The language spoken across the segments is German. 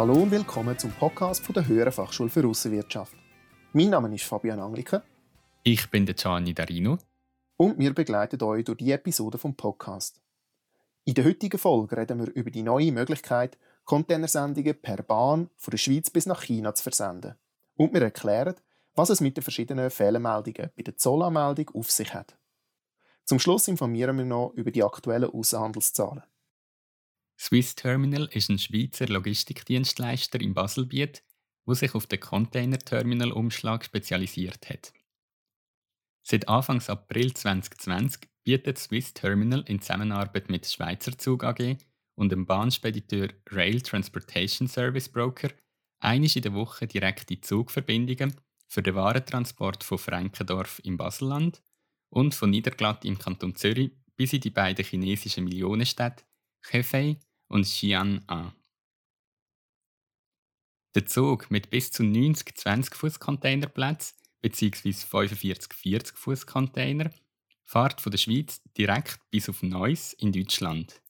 Hallo und willkommen zum Podcast von der Höheren Fachschule für Aussenwirtschaft. Mein Name ist Fabian Angliker. Ich bin der Gianni Darino. Und wir begleiten euch durch die Episode vom Podcast. In der heutigen Folge reden wir über die neue Möglichkeit, Containersendungen per Bahn von der Schweiz bis nach China zu versenden. Und wir erklären, was es mit den verschiedenen Fehlermeldungen bei der Zollanmeldung auf sich hat. Zum Schluss informieren wir noch über die aktuellen Außenhandelszahlen. Swiss Terminal ist ein Schweizer Logistikdienstleister im Baselbiet, wo sich auf den Container-Terminal-Umschlag spezialisiert hat. Seit Anfang April 2020 bietet Swiss Terminal in Zusammenarbeit mit Schweizer Zug AG und dem Bahnspediteur Rail Transportation Service Broker einisch in der Woche direkte Zugverbindungen für den Warentransport von Frankendorf im Baselland und von Niederglatt im Kanton Zürich bis in die beiden chinesischen Millionenstädte Hefei und Xi'an an. Der Zug mit bis zu 90 20 Fuß Containerplätzen bzw. 45 40 Fuß Container fährt von der Schweiz direkt bis auf Neuss in Deutschland.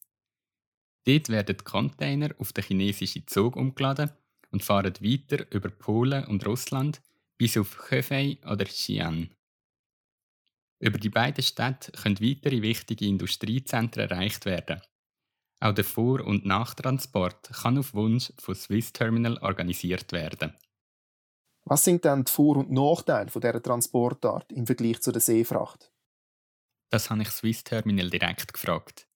Dort werden die Container auf den chinesischen Zug umgeladen und fahren weiter über Polen und Russland bis auf Hefei oder Xi'an. Über die beiden Städte können weitere wichtige Industriezentren erreicht werden. Auch der Vor- und Nachtransport kann auf Wunsch von Swiss Terminal organisiert werden. Was sind dann die Vor- und Nachteile von dieser Transportart im Vergleich zu der Seefracht? Das habe ich Swiss Terminal direkt gefragt.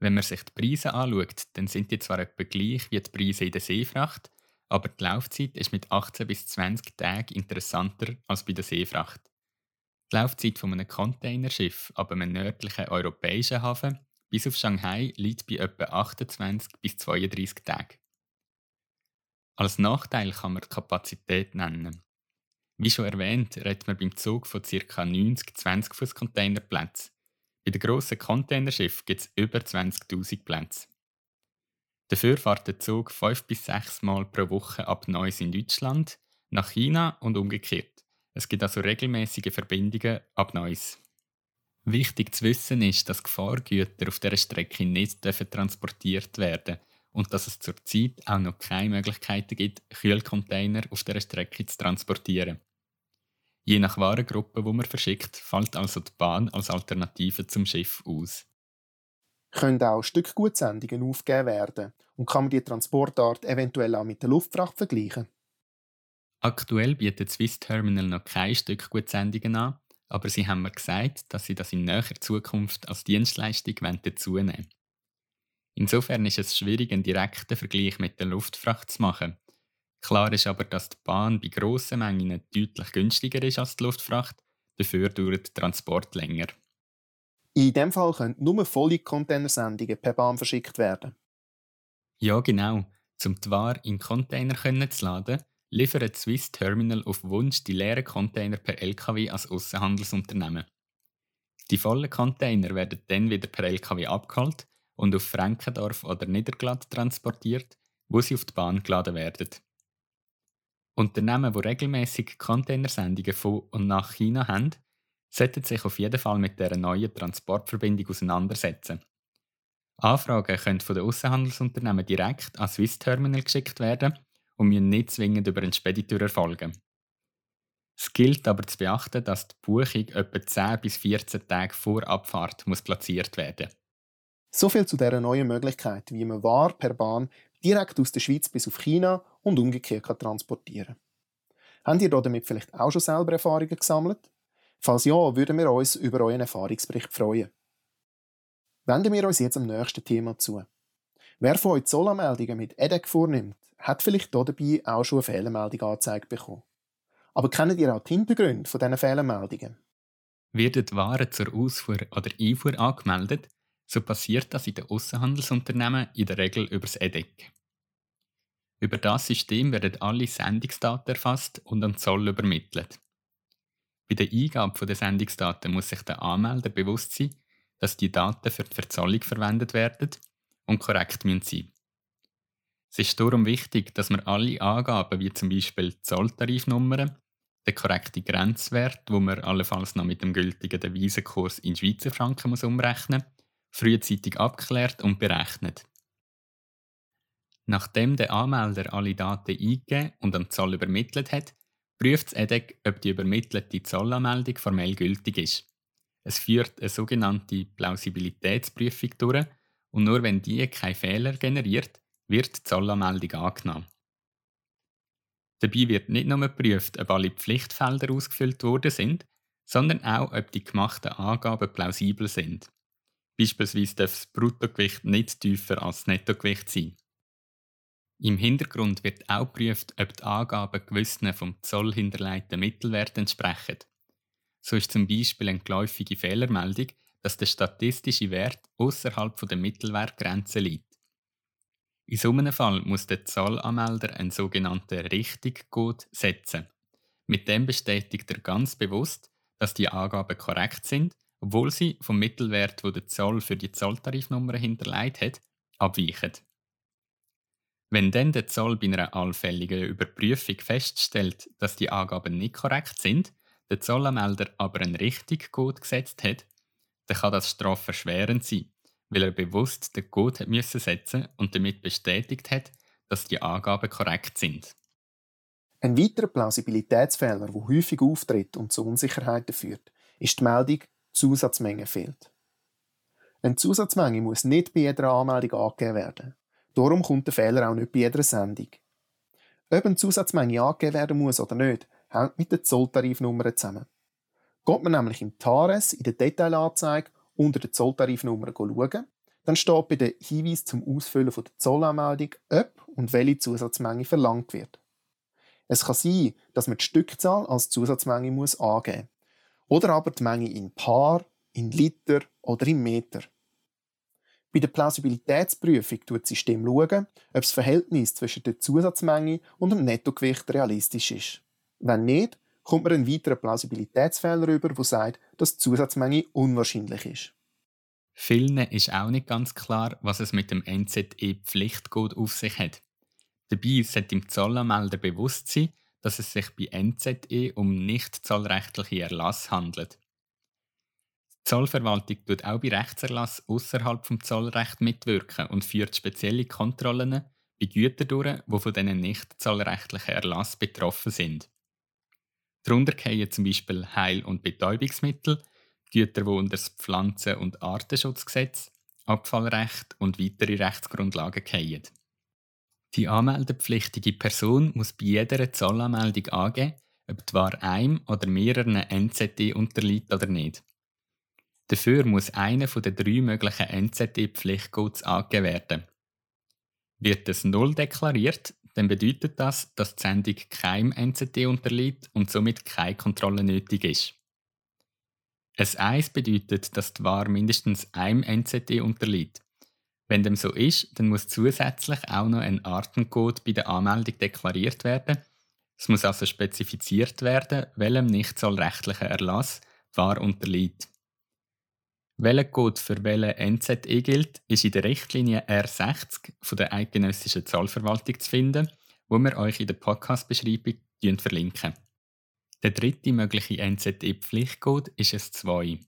Wenn man sich die Preise anschaut, dann sind die zwar etwa gleich wie die Preise in der Seefracht, aber die Laufzeit ist mit 18 bis 20 Tagen interessanter als bei der Seefracht. Die Laufzeit von einem Containerschiff ab einem nördlichen europäischen Hafen bis auf Shanghai liegt bei etwa 28 bis 32 Tagen. Als Nachteil kann man die Kapazität nennen. Wie schon erwähnt, redet man beim Zug von ca. 90 20 Fuß Containerplätzen. Bei den grossen Containerschiffen gibt es über 20.000 Plätze. Dafür fährt der Zug 5 bis 6 Mal pro Woche ab Neuss in Deutschland, nach China und umgekehrt. Es gibt also regelmäßige Verbindungen ab Neuss. Wichtig zu wissen ist, dass Gefahrgüter auf dieser Strecke nicht transportiert werden und dass es zurzeit auch noch keine Möglichkeiten gibt, Kühlcontainer auf dieser Strecke zu transportieren. Je nach Warengruppe, wo man verschickt, fällt also die Bahn als Alternative zum Schiff aus. Können auch Stückgutsendungen aufgegeben werden und kann man die Transportart eventuell auch mit der Luftfracht vergleichen? Aktuell bietet Swiss Terminal noch keine Stückgutsendungen an, aber sie haben mir gesagt, dass sie das in näher Zukunft als Dienstleistung dazu nehmen Insofern ist es schwierig, einen direkten Vergleich mit der Luftfracht zu machen. Klar ist aber, dass die Bahn bei grossen Mengen deutlich günstiger ist als die Luftfracht, dafür dauert der Transport länger. In diesem Fall können nur volle Containersendungen per Bahn verschickt werden. Ja, genau. Um die Ware in Container zu laden, liefert Swiss Terminal auf Wunsch die leeren Container per LKW als Aussenhandelsunternehmen. Die vollen Container werden dann wieder per LKW abgeholt und auf Frankendorf oder Niederglatt transportiert, wo sie auf die Bahn geladen werden. Unternehmen, die regelmäßig Containersendungen von und nach China haben, sollten sich auf jeden Fall mit dieser neuen Transportverbindung auseinandersetzen. Anfragen können von den Aussenhandelsunternehmen direkt an Swiss Terminal geschickt werden und müssen nicht zwingend über einen Spediteur erfolgen. Es gilt aber zu beachten, dass die Buchung etwa 10 bis 14 Tage vor Abfahrt muss platziert werden So viel zu dieser neuen Möglichkeit, wie man Ware per Bahn direkt aus der Schweiz bis auf China und umgekehrt kann transportieren Habt ihr damit vielleicht auch schon selber Erfahrungen gesammelt? Falls ja, würden wir uns über euren Erfahrungsbericht freuen. Wenden wir uns jetzt am nächsten Thema zu. Wer von euch Zollanmeldungen mit EDEC vornimmt, hat vielleicht dabei auch schon eine Fehlermeldung angezeigt bekommen. Aber kennt ihr auch die Hintergründe von diesen Fehlermeldungen? Werden die Waren zur Ausfuhr oder Einfuhr angemeldet, so passiert das in den Außenhandelsunternehmen in der Regel über das EDEC. Über das System werden alle Sendungsdaten erfasst und an Zoll übermittelt. Bei der Eingabe der Sendungsdaten muss sich der Anmelder bewusst sein, dass die Daten für die Verzollung verwendet werden und korrekt sein müssen. Es ist darum wichtig, dass man alle Angaben, wie zum Beispiel Zolltarifnummern, den korrekten Grenzwert, wo man allenfalls noch mit dem gültigen Devisenkurs in Schweizer Franken muss umrechnen frühzeitig abklärt und berechnet. Nachdem der Anmelder alle Daten eingegeben und am Zoll übermittelt hat, prüft das EDEC, ob die übermittelte Zollanmeldung formell gültig ist. Es führt eine sogenannte Plausibilitätsprüfung durch und nur wenn die keinen Fehler generiert, wird die Zollanmeldung angenommen. Dabei wird nicht nur geprüft, ob alle Pflichtfelder ausgefüllt worden sind, sondern auch, ob die gemachten Angaben plausibel sind. Beispielsweise darf das Bruttogewicht nicht tiefer als das Nettogewicht sein. Im Hintergrund wird auch geprüft, ob die Angaben gewissen vom Zoll hinterlegten Mittelwert entsprechen. So ist zum Beispiel eine geläufige Fehlermeldung, dass der statistische Wert außerhalb der Mittelwertgrenze liegt. In so einem Fall muss der Zollanmelder einen sogenannten Richtigcode setzen. Mit dem bestätigt er ganz bewusst, dass die Angaben korrekt sind, obwohl sie vom Mittelwert, wo der Zoll für die Zolltarifnummer hinterlegt hat, abweichen. Wenn dann der Zoll bei einer allfälligen Überprüfung feststellt, dass die Angaben nicht korrekt sind, der Zollanmelder aber einen Richtigcode gesetzt hat, dann kann das strafverschwerend sein weil er bewusst den Code hat müssen setzen und damit bestätigt hat, dass die Angaben korrekt sind. Ein weiterer Plausibilitätsfehler, der häufig auftritt und zu Unsicherheiten führt, ist die Meldung Zusatzmenge fehlt. Eine Zusatzmenge muss nicht bei jeder Anmeldung angegeben werden. Darum kommt der Fehler auch nicht bei jeder Sendung. Ob eine Zusatzmenge angegeben werden muss oder nicht, hängt mit der Zolltarifnummer zusammen. Geht man nämlich im TARES in der Detailanzeige unter der Zolltarifnummer schauen. Dann steht bei der Hinweis zum Ausfüllen der Zollanmeldung, ob und welche Zusatzmenge verlangt wird. Es kann sein, dass man die Stückzahl als Zusatzmenge muss angeben muss. Oder aber die Menge in Paar, in Liter oder in Meter. Bei der Plausibilitätsprüfung schaut das System schauen, ob das Verhältnis zwischen der Zusatzmenge und dem Nettogewicht realistisch ist. Wenn nicht, kommt man einen weiteren Plausibilitätsfehler über, der sagt, dass die Zusatzmenge unwahrscheinlich ist. Vielen ist auch nicht ganz klar, was es mit dem NZE-Pflichtcode auf sich hat. Dabei sollte dem Zollanmelder bewusst sein, dass es sich bei NZE um nicht zollrechtliche Erlass handelt. Die Zollverwaltung tut auch bei Rechtserlass außerhalb vom Zollrecht mitwirken und führt spezielle Kontrollen bei Gütern durch, die von diesen nicht zollrechtlichen Erlass betroffen sind. Darunter fallen zum Beispiel Heil- und Betäubungsmittel, Güter, die unter das Pflanzen- und Artenschutzgesetz, Abfallrecht und weitere Rechtsgrundlagen fallen. Die anmeldepflichtige Person muss bei jeder Zollanmeldung angeben, ob die Ware einem oder mehreren NZD unterliegt oder nicht. Dafür muss einer der drei möglichen NZD-Pflichtcodes angegeben werden. Wird das Null deklariert, dann bedeutet das, dass die Sendung keinem NCT unterliegt und somit keine Kontrolle nötig ist. Ein 1 bedeutet, dass die Ware mindestens einem NCT unterliegt. Wenn dem so ist, dann muss zusätzlich auch noch ein Artencode bei der Anmeldung deklariert werden. Es muss also spezifiziert werden, welchem nicht zollrechtlichen Erlass die Ware unterliegt. Welcher Code für welche NZE gilt, ist in der Richtlinie R60 von der Eidgenössischen Zollverwaltung zu finden, wo wir euch in der Podcast-Beschreibung verlinken. Der dritte mögliche NZE-Pflichtcode ist es 2.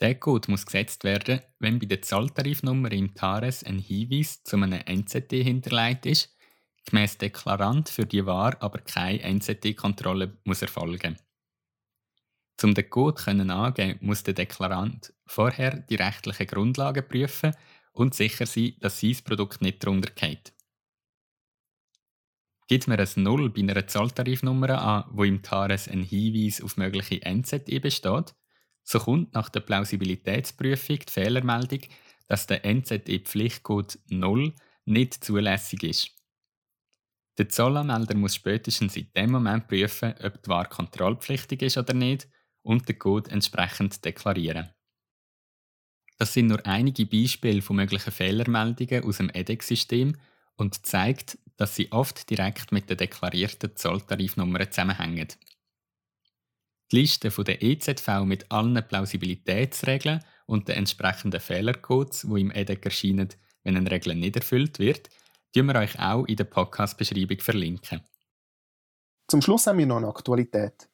Der Code muss gesetzt werden, wenn bei der Zolltarifnummer im TARES ein Hinweis zu einem NZE hinterlegt ist, gemäß Deklarant für die Ware aber keine NZE-Kontrolle muss erfolgen. Um den Code angeben muss der Deklarant vorher die rechtlichen Grundlagen prüfen und sicher sein, dass sein Produkt nicht darunter geht. Gibt mir ein Null bei einer Zahltarifnummer an, wo im TARES ein Hinweis auf mögliche NZI besteht, so kommt nach der Plausibilitätsprüfung die Fehlermeldung, dass der NZI-Pflichtcode 0 nicht zulässig ist. Der Zollanmelder muss spätestens in dem Moment prüfen, ob die Ware kontrollpflichtig ist oder nicht und den Code entsprechend deklarieren. Das sind nur einige Beispiele von möglichen Fehlermeldungen aus dem EDEX-System und zeigt, dass sie oft direkt mit der deklarierten Zolltarifnummer zusammenhängen. Die Liste der EZV mit allen Plausibilitätsregeln und den entsprechenden Fehlercodes, die im EDEC erscheinen, wenn eine Regel nicht erfüllt wird, tun wir euch auch in der Podcast-Beschreibung verlinken. Zum Schluss haben wir noch eine Aktualität.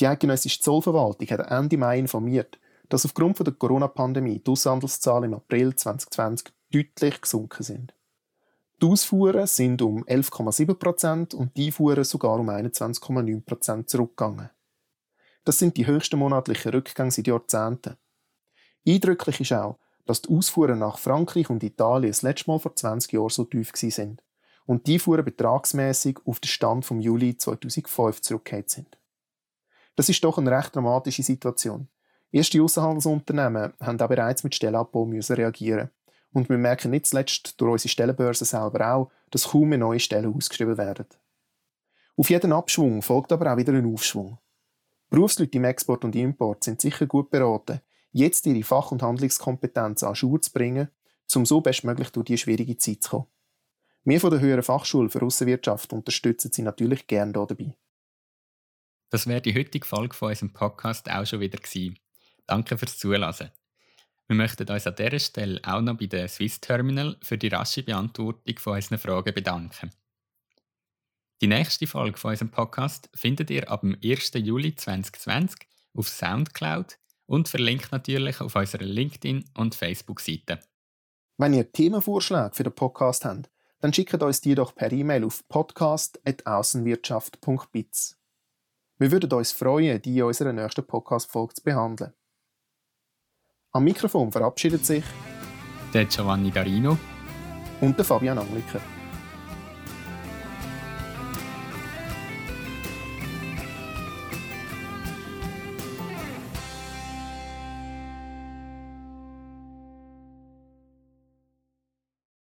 Die eidgenössische Zollverwaltung hat Ende Mai informiert, dass aufgrund der Corona-Pandemie die Aushandelszahlen im April 2020 deutlich gesunken sind. Die Ausfuhren sind um 11,7% und die Einfuhren sogar um 21,9% zurückgegangen. Das sind die höchsten monatlichen Rückgänge seit Jahrzehnten. Eindrücklich ist auch, dass die Ausfuhren nach Frankreich und Italien das letzte Mal vor 20 Jahren so tief sind und die Einfuhren betragsmäßig auf den Stand vom Juli 2005 zurückgekehrt sind. Das ist doch eine recht dramatische Situation. Erste Aussenhandelsunternehmen haben auch bereits mit Stellenabbau reagieren. Und wir merken nicht zuletzt durch unsere Stellenbörse selber auch, dass kaum mehr neue Stellen ausgeschrieben werden. Auf jeden Abschwung folgt aber auch wieder ein Aufschwung. Berufsleute im Export und Import sind sicher gut beraten, jetzt ihre Fach- und Handlungskompetenz an Schuhe zu bringen, um so bestmöglich durch diese schwierige Zeit zu kommen. Wir von der Höheren Fachschule für Aussenwirtschaft unterstützen Sie natürlich gerne dabei. Das wäre die heutige Folge von unserem Podcast auch schon wieder gewesen. Danke fürs Zuhören. Wir möchten uns an dieser Stelle auch noch bei der Swiss Terminal für die rasche Beantwortung von unseren Fragen bedanken. Die nächste Folge von unserem Podcast findet ihr ab dem 1. Juli 2020 auf Soundcloud und verlinkt natürlich auf unserer LinkedIn- und Facebook-Seite. Wenn ihr Themenvorschläge für den Podcast habt, dann schickt uns die doch per E-Mail auf podcast.aussenwirtschaft.biz. Wir würden uns freuen, die in unserer nächsten Podcast-Folge zu behandeln. Am Mikrofon verabschiedet sich der Giovanni Garino und der Fabian Angliker.